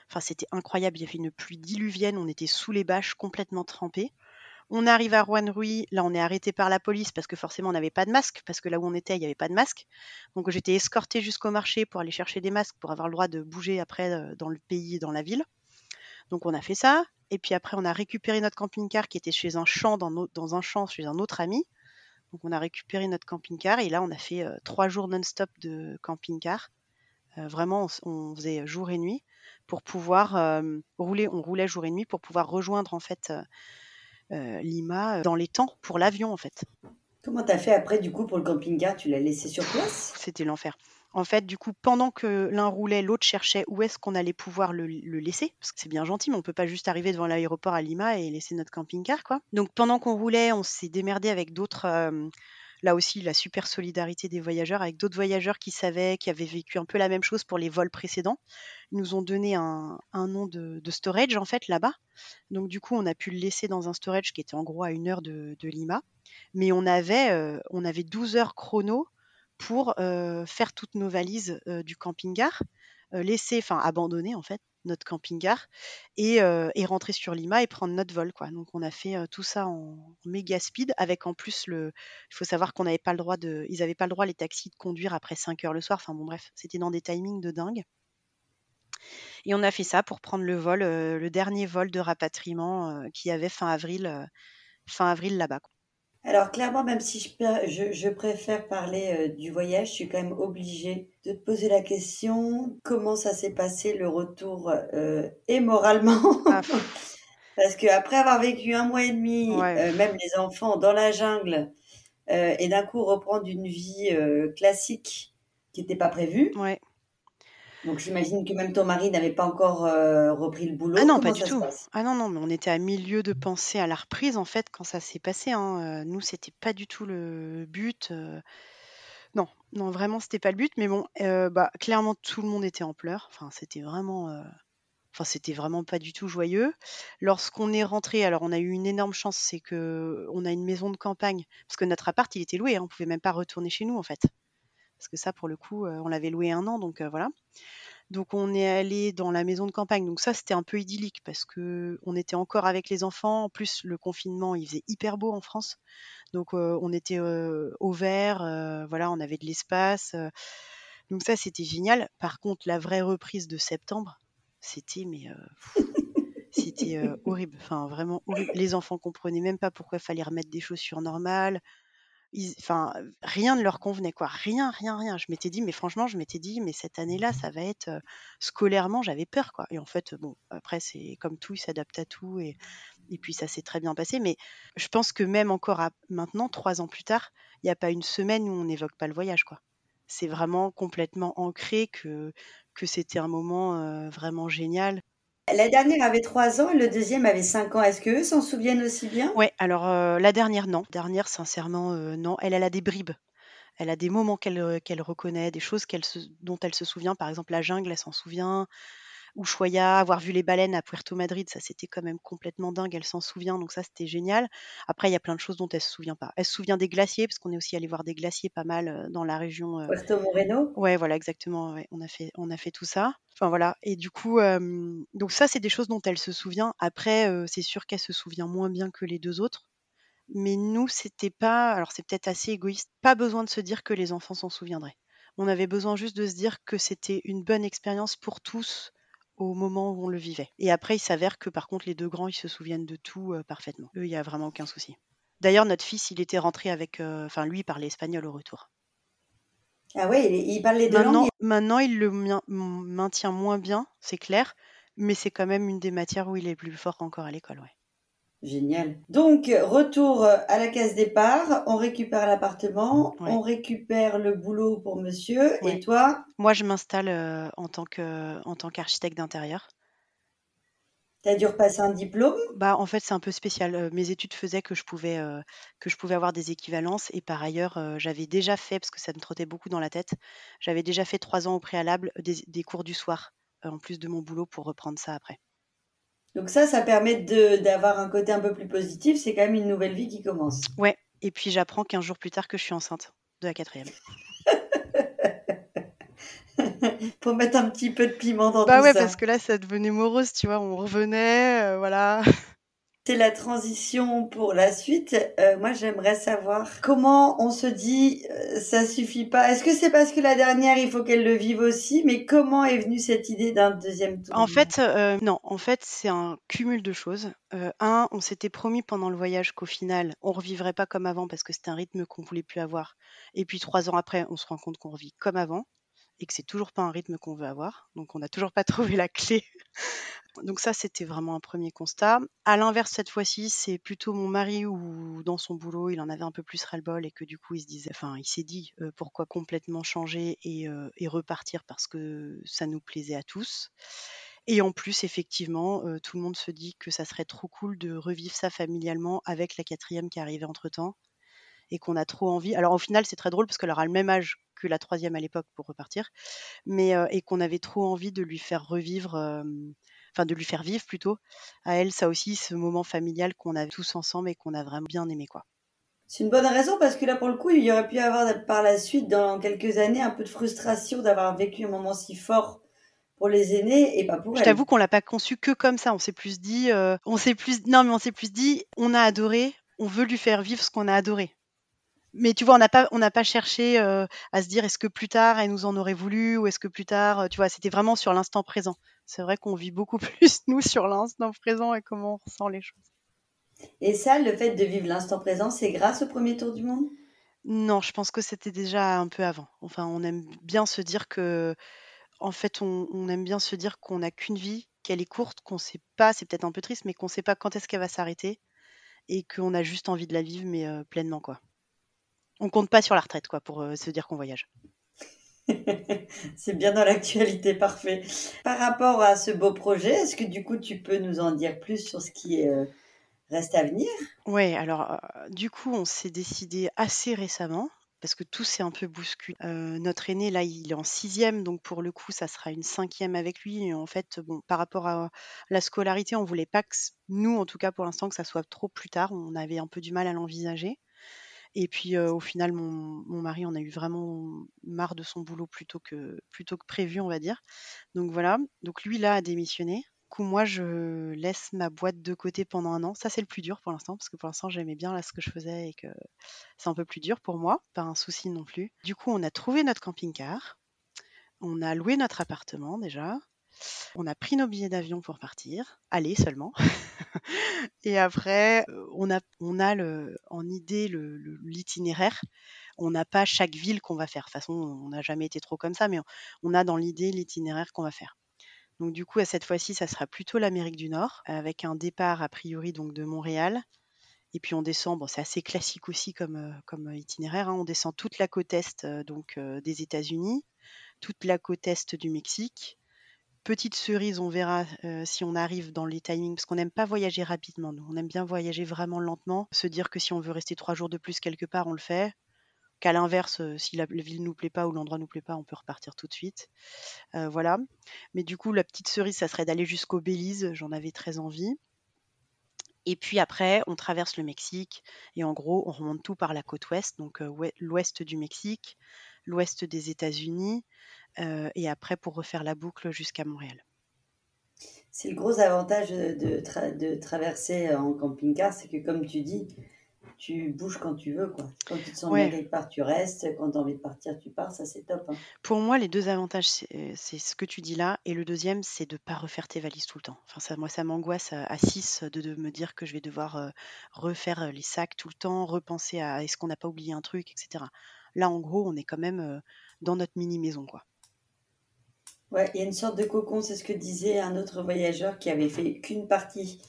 Enfin, c'était incroyable. Il y avait une pluie diluvienne. On était sous les bâches, complètement trempés. On arrive à Rouen-Rouy. Là, on est arrêté par la police parce que forcément, on n'avait pas de masque. Parce que là où on était, il n'y avait pas de masque. Donc, j'étais escortée jusqu'au marché pour aller chercher des masques pour avoir le droit de bouger après euh, dans le pays, dans la ville. Donc, on a fait ça. Et puis après, on a récupéré notre camping-car qui était chez un champ, dans, dans un champ chez un autre ami. Donc, on a récupéré notre camping-car. Et là, on a fait euh, trois jours non-stop de camping-car. Euh, vraiment, on, faisait jour et nuit pour pouvoir rouler. On roulait jour et nuit pour pouvoir rejoindre en fait Lima dans les temps pour l'avion en fait. Comment t'as fait après du coup pour le camping-car? Tu l'as laissé sur place? C'était l'enfer. En fait, du coup, pendant que l'un roulait, l'autre cherchait où est-ce qu'on allait pouvoir le, laisser. Parce que c'est bien gentil, mais on peut pas juste arriver devant l'aéroport à Lima et laisser notre camping-car, quoi. Donc pendant qu'on roulait, on s'est démerdé avec d'autres là aussi la super solidarité des voyageurs avec d'autres voyageurs qui savaient, qui avaient vécu un peu la même chose pour les vols précédents. Ils nous ont donné un, nom de, storage en fait là-bas. Donc du coup, on a pu le laisser dans un storage qui était en gros à une heure de, Lima. Mais on avait, euh, on avait 12 heures chrono pour euh, faire toutes nos valises euh, du camping-car, laisser, enfin abandonner en fait notre camping-car et, rentrer sur Lima et prendre notre vol. Quoi. Donc on a fait tout ça en méga speed avec en plus le. Il faut savoir qu'on n'avait pas le droit de. Ils n'avaient pas le droit les taxis de conduire après 5 heures le soir. Enfin bon bref, c'était dans des timings de dingue. Et on a fait ça pour prendre le vol, le dernier vol de rapatriement qui avait fin avril, fin avril là-bas. Alors clairement, même si je, je, préfère parler euh, du voyage, je suis quand même obligée de te poser la question, comment ça s'est passé le retour euh, et moralement? Ah, Parce qu'après avoir vécu un mois et demi, euh, même les enfants dans la jungle, et d'un coup reprendre une vie classique qui n'était pas prévue, ouais. Donc j'imagine que même ton mari n'avait pas encore euh, repris le boulot. Ah non, pas du tout. Ah non, non, mais on était à milieu de penser à la reprise en fait quand ça s'est passé. Hein. Euh, nous, c'était pas du tout le but. Euh. Non, non, vraiment, c'était pas le but. Mais bon, bah, clairement, tout le monde était en pleurs. Enfin, c'était vraiment. Enfin, c'était vraiment pas du tout joyeux. Lorsqu'on est rentré, alors on a eu une énorme chance, c'est que on a une maison de campagne, parce que notre appart il était loué, hein, on pouvait même pas retourner chez nous en fait parce que ça, pour le coup, on l'avait loué un an, donc voilà. Donc on est allé dans la maison de campagne. Donc ça, c'était un peu idyllique parce que on était encore avec les enfants. En plus, le confinement, il faisait hyper beau en France. Donc on était au vert, voilà, on avait de l'espace. donc ça, c'était génial. Par contre, la vraie reprise de septembre, c'était mais c'était horrible. Enfin, vraiment horrible. Les enfants comprenaient même pas pourquoi il fallait remettre des chaussures normales enfin, rien ne leur convenait, quoi. Rien, rien, rien. Je m'étais dit, mais franchement, je m'étais dit, mais cette année-là, ça va être scolairement, j'avais peur, quoi. Et en fait, bon, après, c'est comme tout, ils s'adaptent à tout, et, et puis ça s'est très bien passé. Mais je pense que même encore maintenant, trois ans plus tard, il n'y a pas une semaine où on n'évoque pas le voyage, quoi. C'est vraiment complètement ancré que, que c'était un moment vraiment génial. La dernière avait 3 ans et le deuxième avait 5 ans. Est-ce qu'eux s'en souviennent aussi bien? Ouais, alors euh, la dernière, non. Dernière, sincèrement, euh, non. Elle, elle a des bribes. Elle a des moments qu'elle euh, reconnaît, des choses dont elle se souvient. Par exemple, la jungle, elle s'en souvient. Ushuaia, avoir vu les baleines à Puerto Madrid, ça c'était quand même complètement dingue, elle s'en souvient, donc ça c'était génial. Après, il y a plein de choses dont elle se souvient pas. Elle se souvient des glaciers, parce qu'on est aussi allé voir des glaciers pas mal euh, dans la région. Euh, Puerto Moreno Ouais, voilà, exactement, on, a fait, on a fait tout ça. Enfin voilà, et du coup, donc ça c'est des choses dont elle se souvient. Après, euh, c'est sûr qu'elle se souvient moins bien que les deux autres. Mais nous, c'était pas, alors c'est peut-être assez égoïste, pas besoin de se dire que les enfants s'en souviendraient. On avait besoin juste de se dire que c'était une bonne expérience pour tous, au moment où on le vivait. Et après, il s'avère que par contre, les deux grands, ils se souviennent de tout euh, parfaitement. Eux, il n'y a vraiment aucun souci. D'ailleurs, notre fils, il était rentré avec. Euh, enfin, lui, il parlait espagnol au retour. Ah ouais, il, parle les deux maintenant, langues. Maintenant, il le maintient moins bien, c'est clair, mais c'est quand même une des matières où il est plus fort encore à l'école, ouais. Génial. Donc, retour à la case départ, on récupère l'appartement, on récupère le boulot pour monsieur, et toi? Moi, je m'installe euh, en tant qu'architecte d'intérieur. Tu as dû repasser un diplôme? Bah, en fait, c'est un peu spécial. Euh, mes études faisaient que je pouvais, euh, que je pouvais avoir des équivalences et par ailleurs, j'avais déjà fait, parce que ça me trottait beaucoup dans la tête, j'avais déjà fait trois ans au préalable des cours du soir, en plus de mon boulot pour reprendre ça après. Donc ça, ça permet d'avoir un côté un peu plus positif. C'est quand même une nouvelle vie qui commence. Ouais. Et puis j'apprends 15 jours plus tard que je suis enceinte de la quatrième. Pour mettre un petit peu de piment dans bah tout ouais, ça. parce que là, ça devenait morose, tu vois. On revenait, euh, voilà c'est la transition pour la suite. Euh, moi, j'aimerais savoir comment on se dit euh, ça suffit pas. Est-ce que c'est parce que la dernière, il faut qu'elle le vive aussi? Mais comment est venue cette idée d'un deuxième tour? En fait, euh, non. En fait, c'est un cumul de choses. un, on s'était promis pendant le voyage qu'au final, on revivrait pas comme avant parce que c'était un rythme qu'on voulait plus avoir. Et puis trois ans après, on se rend compte qu'on revit comme avant et que c'est toujours pas un rythme qu'on veut avoir. Donc on n'a toujours pas trouvé la clé donc ça, c'était vraiment un premier constat. À l'inverse, cette fois-ci, c'est plutôt mon mari où dans son boulot, il en avait un peu plus ras-le-bol et que du coup, il se disait, enfin, il s'est dit euh, pourquoi complètement changer euh, et, repartir parce que ça nous plaisait à tous. Et en plus, effectivement, euh, tout le monde se dit que ça serait trop cool de revivre ça familialement avec la quatrième qui arrivée entre-temps et qu'on a trop envie. Alors au final, c'est très drôle parce qu'elle aura le même âge que la troisième à l'époque pour repartir, mais et qu'on avait trop envie de lui faire revivre enfin de lui faire vivre plutôt à elle ça aussi ce moment familial qu'on a tous ensemble et qu'on a vraiment bien aimé quoi. C'est une bonne raison parce que là pour le coup il y aurait pu avoir par la suite dans quelques années un peu de frustration d'avoir vécu un moment si fort pour les aînés et pas pour Je t'avoue qu'on l'a pas conçu que comme ça. On s'est plus dit, euh, on s'est plus, non mais on s'est plus dit, on a adoré, on veut lui faire vivre ce qu'on a adoré. Mais tu vois, on n'a pas, on n'a pas cherché euh, à se dire est-ce que plus tard elle nous en aurait voulu ou est-ce que plus tard, euh, tu vois, c'était vraiment sur l'instant présent c'est vrai qu'on vit beaucoup plus, nous, sur l'instant présent et comment on ressent les choses. Et ça, le fait de vivre l'instant présent, c'est grâce au premier tour du monde? Non, je pense que c'était déjà un peu avant. Enfin, on aime bien se dire que, en fait, on, aime bien se dire qu'on n'a qu'une vie, qu'elle est courte, qu'on ne sait pas, c'est peut-être un peu triste, mais qu'on ne sait pas quand est-ce qu'elle va s'arrêter et qu'on a juste envie de la vivre, mais euh, pleinement, quoi. On compte pas sur la retraite, quoi, pour euh, se dire qu'on voyage. C'est bien dans l'actualité, parfait. Par rapport à ce beau projet, est-ce que du coup tu peux nous en dire plus sur ce qui euh, reste à venir? Oui, alors euh, du coup on s'est décidé assez récemment parce que tout s'est un peu bousculé. Euh, notre aîné, là, il est en sixième, donc pour le coup, ça sera une cinquième avec lui. Et en fait, bon, par rapport à la scolarité, on voulait pas que nous, en tout cas pour l'instant, que ça soit trop plus tard. On avait un peu du mal à l'envisager. Et puis au final, mon, mari en a eu vraiment marre de son boulot plutôt que, plutôt prévu, on va dire. Donc voilà, donc lui là a démissionné. Du coup, moi, je laisse ma boîte de côté pendant un an. Ça, c'est le plus dur pour l'instant, parce que pour l'instant, j'aimais bien là ce que je faisais et que c'est un peu plus dur pour moi, pas un souci non plus. Du coup, on a trouvé notre camping-car, on a loué notre appartement déjà, on a pris nos billets d'avion pour partir, aller seulement. et après, euh, on a, on a le, en idée l'itinéraire. On n'a pas chaque ville qu'on va faire. De toute façon, on n'a jamais été trop comme ça, mais on a dans l'idée l'itinéraire qu'on va faire. Donc du coup, à cette fois-ci, ça sera plutôt l'Amérique du Nord, avec un départ a priori donc de Montréal. Et puis on descend, c'est assez classique aussi comme, euh, itinéraire. Hein. On descend toute la côte est euh, donc des États-Unis, toute la côte est du Mexique, petite cerise, on verra euh, si on arrive dans les timings, parce qu'on n'aime pas voyager rapidement. Nous. On aime bien voyager vraiment lentement, se dire que si on veut rester trois jours de plus quelque part, on le fait. Qu'à l'inverse, euh, si la, ville nous plaît pas ou l'endroit nous plaît pas, on peut repartir tout de suite. Euh, voilà. Mais du coup, la petite cerise, ça serait d'aller jusqu'au Belize. J'en avais très envie. Et puis après, on traverse le Mexique et en gros, on remonte tout par la côte ouest, donc l'ouest du Mexique, l'ouest des États-Unis, et après pour refaire la boucle jusqu'à Montréal. C'est le gros avantage de, traverser en camping-car, c'est que comme tu dis, tu bouges quand tu veux. Quoi. Quand tu te sens bien quelque part, tu restes. Quand tu as envie de partir, tu pars. Ça, c'est top. Hein. Pour moi, les deux avantages, c'est ce que tu dis là. Et le deuxième, c'est de ne pas refaire tes valises tout le temps. Enfin, ça, moi, ça m'angoisse à 6 de, de, me dire que je vais devoir euh, refaire les sacs tout le temps, repenser à est-ce qu'on n'a pas oublié un truc, etc. Là, en gros, on est quand même dans notre mini maison, quoi. Ouais, il y a une sorte de cocon, c'est ce que disait un autre voyageur qui avait fait qu'une partie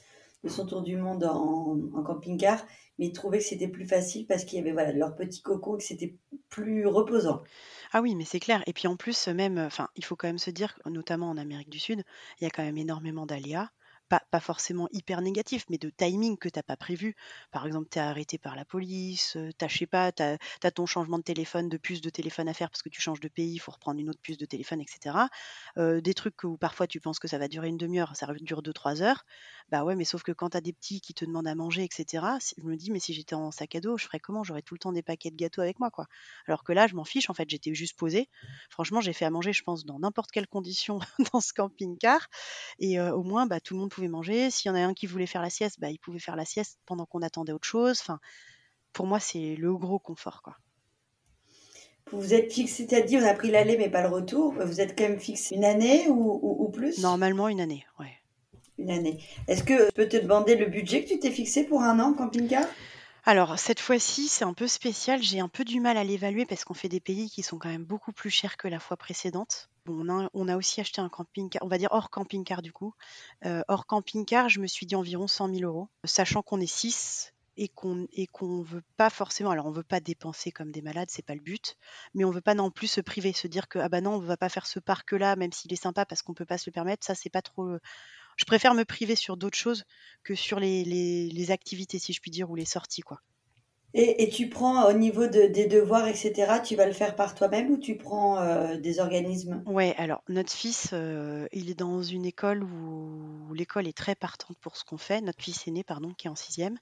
de son tour du monde en, camping-car, mais il trouvait que c'était plus facile parce qu'il y avait voilà, leur petit cocon, que c'était plus reposant. Ah oui, mais c'est clair. Et puis en plus, même, enfin, il faut quand même se dire, notamment en Amérique du Sud, il y a quand même énormément d'aléas pas, forcément hyper négatif, mais de timing que tu n'as pas prévu. Par exemple, tu es arrêté par la police, tu je sais pas, tu as, ton changement de téléphone, de puce de téléphone à faire parce que tu changes de pays, il faut reprendre une autre puce de téléphone, etc. des trucs où parfois tu penses que ça va durer une demi-heure, ça dure deux, trois heures. Bah ouais, mais sauf que quand tu as des petits qui te demandent à manger, etc., je me dis, mais si j'étais en sac à dos, je ferais comment? J'aurais tout le temps des paquets de gâteaux avec moi, quoi. Alors que là, je m'en fiche, en fait, j'étais juste posée. Franchement, j'ai fait à manger, je pense, dans n'importe quelle condition dans ce camping-car. Et au moins, bah, tout le monde manger. S'il y en a un qui voulait faire la sieste, bah, il pouvait faire la sieste pendant qu'on attendait autre chose. Enfin, pour moi, c'est le gros confort, quoi. Vous êtes fixé, tu as dit, on a pris l'aller mais pas le retour. Vous êtes quand même fixé une année ou, ou plus? Normalement, une année, ouais. Une année. Est-ce que je peux te demander le budget que tu t'es fixé pour un an camping-car alors, cette fois-ci, c'est un peu spécial. J'ai un peu du mal à l'évaluer parce qu'on fait des pays qui sont quand même beaucoup plus chers que la fois précédente. On, a, aussi acheté un camping-car, on va dire hors camping-car du coup. Euh, hors camping-car, je me suis dit environ 100 000 euros, sachant qu'on est 6 et qu'on qu'on veut pas forcément. Alors, on veut pas dépenser comme des malades, c'est pas le but, mais on veut pas non plus se priver, se dire que ah bah non, on va pas faire ce parc-là, même s'il est sympa parce qu'on peut pas se le permettre. Ça, c'est pas trop je préfère me priver sur d'autres choses que sur les, activités, si je puis dire, ou les sorties, quoi. Et, tu prends au niveau des devoirs, etc., tu vas le faire par toi-même ou tu prends euh, des organismes? Ouais, alors notre fils, euh, il est dans une école où, l'école est très partante pour ce qu'on fait. Notre fils aîné, pardon, qui est en sixième,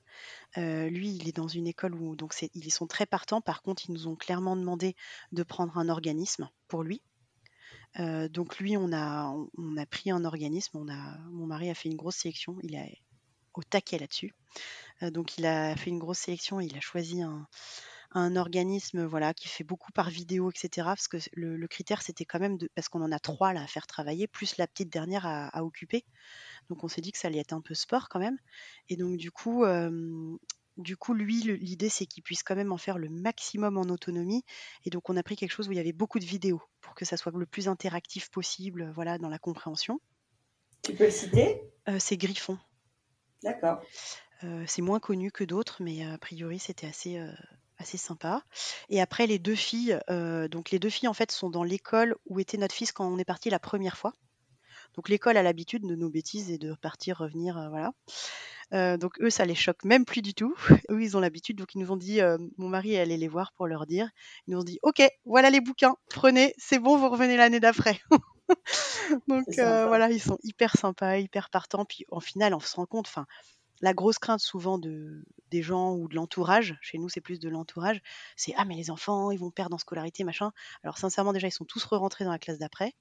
euh, lui, il est dans une école où donc ils sont très partants. Par contre, ils nous ont clairement demandé de prendre un organisme pour lui. Euh, donc lui, on a, on a pris un organisme. On a, mon mari a fait une grosse sélection. Il est au taquet là-dessus. Euh, donc il a fait une grosse sélection. il a choisi un, organisme voilà qui fait beaucoup par vidéo, etc. Parce que le, critère c'était quand même de, parce qu'on en a trois là à faire travailler, plus la petite dernière à, occuper. Donc on s'est dit que ça allait être un peu sport quand même. Et donc du coup, euh, du coup, lui, l'idée, c'est qu'il puisse quand même en faire le maximum en autonomie. Et donc, on a pris quelque chose où il y avait beaucoup de vidéos pour que ça soit le plus interactif possible voilà, dans la compréhension. Tu peux le citer? Euh, C'est Griffon. D'accord. Euh, c'est moins connu que d'autres, mais a priori, c'était assez, euh, assez sympa. Et après, les deux filles, donc les deux filles, en fait, sont dans l'école où était notre fils quand on est parti la première fois. Donc l'école a l'habitude de nos bêtises et de partir, revenir, voilà. Euh, donc eux, ça les choque même plus du tout. eux, ils ont l'habitude. Donc ils nous ont dit, euh, mon mari allait les voir pour leur dire. Ils nous ont dit, ok, voilà les bouquins, prenez, c'est bon, vous revenez l'année d'après. donc euh, voilà, ils sont hyper sympas, hyper partants. Puis en final, on se rend compte, enfin, la grosse crainte souvent de, des gens ou de l'entourage, chez nous c'est plus de l'entourage, c'est ah mais les enfants ils vont perdre en scolarité machin. Alors sincèrement déjà ils sont tous re-rentrés dans la classe d'après.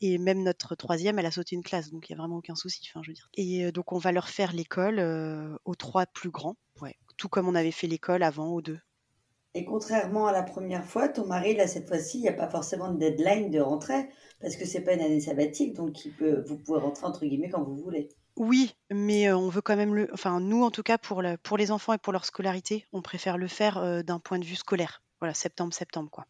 Et même notre troisième, elle a sauté une classe, donc il n'y a vraiment aucun souci. Enfin, je veux dire. Et euh, donc on va leur faire l'école euh, aux trois plus grands, ouais. tout comme on avait fait l'école avant aux deux. Et contrairement à la première fois, ton mari, là, cette fois-ci, il n'y a pas forcément de deadline de rentrée, parce que c'est pas une année sabbatique, donc il peut, vous pouvez rentrer entre guillemets quand vous voulez. Oui, mais euh, on veut quand même le. Enfin, nous, en tout cas, pour, pour les enfants et pour leur scolarité, on préfère le faire d'un point de vue scolaire. Voilà, septembre-septembre, quoi.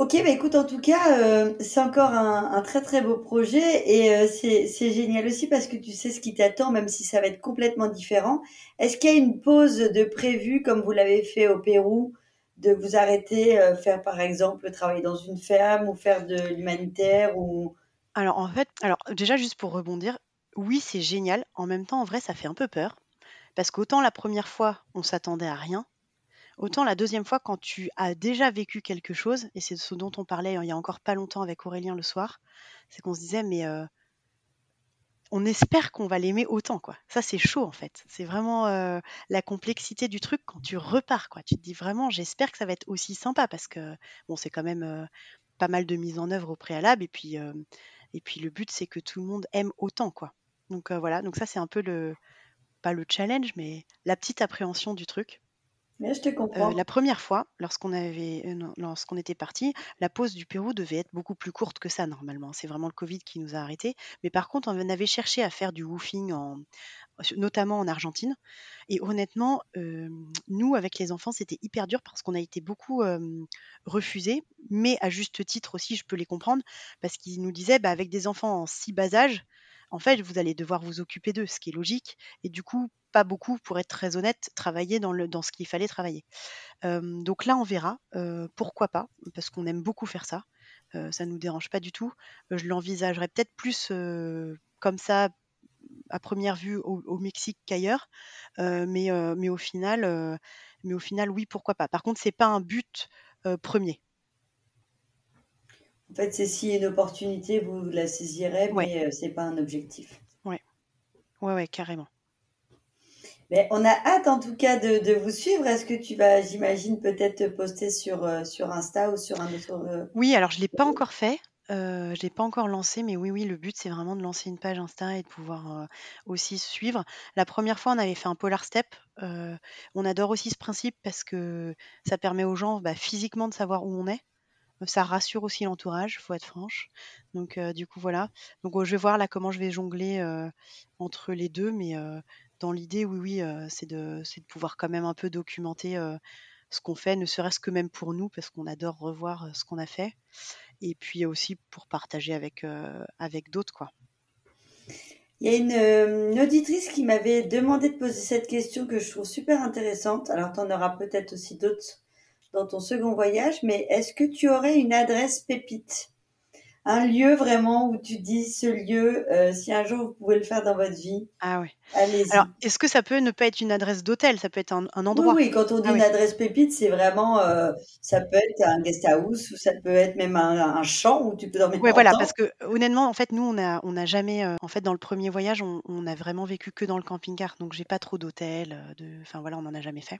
Ok, bah écoute, en tout cas, euh, c'est encore un, très très beau projet et euh, c'est génial aussi parce que tu sais ce qui t'attend, même si ça va être complètement différent. Est-ce qu'il y a une pause de prévue, comme vous l'avez fait au Pérou, de vous arrêter, euh, faire par exemple travailler dans une ferme ou faire de l'humanitaire ou... Alors en fait, alors déjà juste pour rebondir, oui c'est génial. En même temps, en vrai, ça fait un peu peur parce qu'autant la première fois, on s'attendait à rien, Autant la deuxième fois, quand tu as déjà vécu quelque chose, et c'est ce dont on parlait il y a encore pas longtemps avec Aurélien le soir, c'est qu'on se disait, mais euh, on espère qu'on va l'aimer autant, quoi. Ça, c'est chaud, en fait. C'est vraiment euh, la complexité du truc quand tu repars, quoi. Tu te dis vraiment, j'espère que ça va être aussi sympa, parce que, bon, c'est quand même euh, pas mal de mise en œuvre au préalable, et puis, et puis le but, c'est que tout le monde aime autant, quoi. Donc voilà, donc ça, c'est un peu le, pas le challenge, mais la petite appréhension du truc. Mais je te comprends. la première fois, lorsqu'on avait, lorsqu'on était parti, la pause du Pérou devait être beaucoup plus courte que ça normalement. C'est vraiment le Covid qui nous a arrêtés. Mais par contre, on avait cherché à faire du woofing en, notamment en Argentine. Et honnêtement, nous, avec les enfants, c'était hyper dur parce qu'on a été beaucoup refusés, mais à juste titre aussi, je peux les comprendre, parce qu'ils nous disaient, bah, avec des enfants en si bas âge, en fait, vous allez devoir vous occuper d'eux, ce qui est logique. Et du coup, pas beaucoup, pour être très honnête, travailler dans, le, dans ce qu'il fallait travailler. donc là, on verra. pourquoi pas Parce qu'on aime beaucoup faire ça. ça ne nous dérange pas du tout. je l'envisagerais peut-être plus comme ça, à première vue au, Mexique qu'ailleurs. mais, mais, au final, mais au final, oui, pourquoi pas. Par contre, c'est pas un but premier. En fait, c'est si une opportunité, vous la saisirez, mais ce n'est pas un objectif. Oui, ouais, ouais, carrément. Mais on a hâte en tout cas de, vous suivre. Est-ce que tu vas, j'imagine, peut-être poster sur, sur Insta ou sur un autre. Oui, alors je ne l'ai pas encore fait. Euh, je l'ai pas encore lancé, mais oui, oui, le but, c'est vraiment de lancer une page Insta et de pouvoir, aussi suivre. La première fois, on avait fait un polar step, on adore aussi ce principe parce que ça permet aux gens, bah, physiquement de savoir où on est. Ça rassure aussi l'entourage, faut être franche. Donc du coup, voilà. Donc je vais voir là comment je vais jongler, entre les deux, mais dans l'idée, oui, oui, c'est de pouvoir quand même un peu documenter, ce qu'on fait, ne serait-ce que même pour nous parce qu'on adore revoir, ce qu'on a fait et puis aussi pour partager avec, d'autres. quoi. Il y a une, une auditrice qui m'avait demandé de poser cette question que je trouve super intéressante. Alors, tu en auras peut-être aussi d'autres dans ton second voyage, mais est-ce que tu aurais une adresse pépite? Un lieu vraiment où tu dis ce lieu, euh, si un jour vous pouvez le faire dans votre vie. Ah oui. Allez-y. Alors, est-ce que ça peut ne pas être une adresse d'hôtel? Ça peut être un, endroit Oui, quand on dit ah une adresse pépite, c'est vraiment, euh, ça peut être un guest house ou ça peut être même un, champ où tu peux dormir. Oui, voilà, parce que honnêtement, en fait, nous, on n'a jamais, euh, en fait, dans le premier voyage, on, on, a vraiment vécu que dans le camping-car, donc j'ai pas trop d'hôtel, de, enfin voilà, on n'en a jamais fait.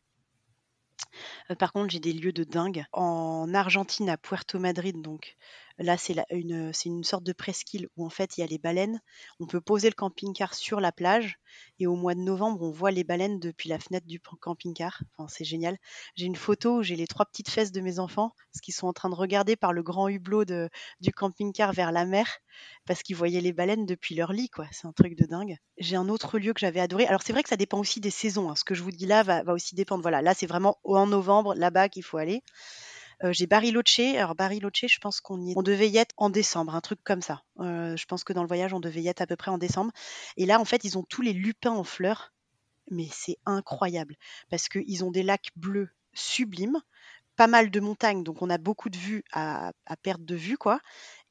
par contre, j'ai des lieux de dingue. En Argentine, à Puerto Madrid, donc Là, c'est une, une sorte de presqu'île où en fait il y a les baleines. On peut poser le camping-car sur la plage et au mois de novembre, on voit les baleines depuis la fenêtre du camping-car. Enfin, c'est génial. J'ai une photo où j'ai les trois petites fesses de mes enfants parce qu'ils sont en train de regarder par le grand hublot du camping-car vers la mer parce qu'ils voyaient les baleines depuis leur lit. quoi. C'est un truc de dingue. J'ai un autre lieu que j'avais adoré. Alors c'est vrai que ça dépend aussi des saisons. Hein. Ce que je vous dis là va, va aussi dépendre. Voilà, là c'est vraiment en novembre là-bas qu'il faut aller. Euh, j'ai Bariloche. Alors Bariloche, je pense qu'on y... on devait y être en décembre, un truc comme ça. Euh, je pense que dans le voyage, on devait y être à peu près en décembre. Et là, en fait, ils ont tous les lupins en fleurs. Mais c'est incroyable parce qu'ils ont des lacs bleus sublimes, pas mal de montagnes, donc on a beaucoup de vues à, perte de vue, quoi.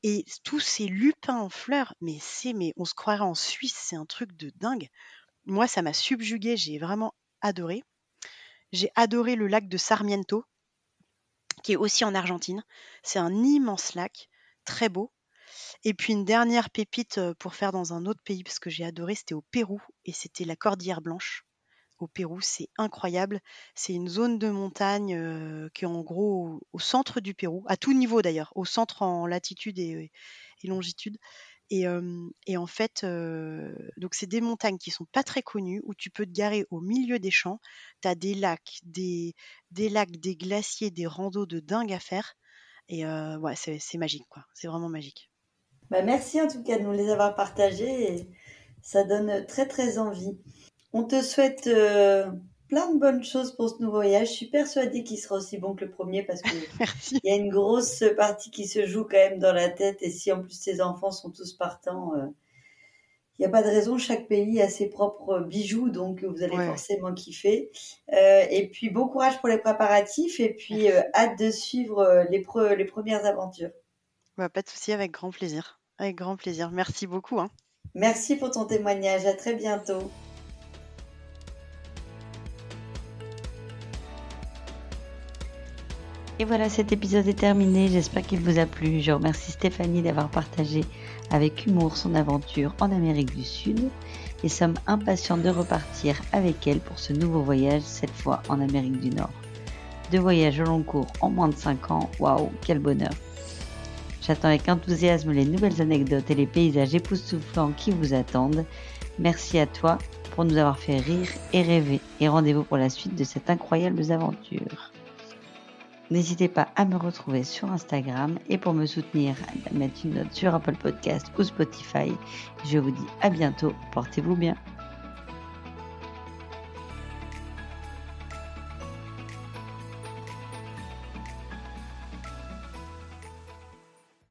Et tous ces lupins en fleurs, mais c'est, mais on se croirait en Suisse, c'est un truc de dingue. Moi, ça m'a subjugué, j'ai vraiment adoré. J'ai adoré le lac de Sarmiento, qui est aussi en Argentine. C'est un immense lac, très beau. Et puis une dernière pépite pour faire dans un autre pays, parce que j'ai adoré, c'était au Pérou, et c'était la Cordillère Blanche. Au Pérou, c'est incroyable. C'est une zone de montagne qui est en gros au, centre du Pérou, à tout niveau d'ailleurs, au centre en latitude et longitude. Et, en fait, donc c'est des montagnes qui sont pas très connues, où tu peux te garer au milieu des champs. Tu as des lacs, des, des lacs, des glaciers, des randos de dingue à faire. Et ouais, c'est magique, quoi. C'est vraiment magique. Bah merci en tout cas de nous les avoir partagés. Ça donne très très envie. On te souhaite plein de bonnes choses pour ce nouveau voyage. Je suis persuadée qu'il sera aussi bon que le premier parce qu'il y a une grosse partie qui se joue quand même dans la tête. Et si en plus tes enfants sont tous partants, euh, il n'y a pas de raison. Chaque pays a ses propres bijoux, donc vous allez forcément kiffer. Euh, et puis bon courage pour les préparatifs et puis euh, hâte de suivre les, les premières aventures. Bah, pas de souci, avec grand plaisir. Avec grand plaisir. Merci beaucoup. Hein. Merci pour ton témoignage. À très bientôt. Et voilà, cet épisode est terminé. J'espère qu'il vous a plu. Je remercie Stéphanie d'avoir partagé avec humour son aventure en Amérique du Sud et sommes impatients de repartir avec elle pour ce nouveau voyage, cette fois en Amérique du Nord. Deux voyages au long cours en moins de 5 ans. Waouh, quel bonheur! J'attends avec enthousiasme les nouvelles anecdotes et les paysages époustouflants qui vous attendent. Merci à toi pour nous avoir fait rire et rêver. Et rendez-vous pour la suite de cette incroyable aventure. N'hésitez pas à me retrouver sur Instagram et pour me soutenir, à mettre une note sur Apple Podcast ou Spotify. Je vous dis à bientôt. Portez-vous bien.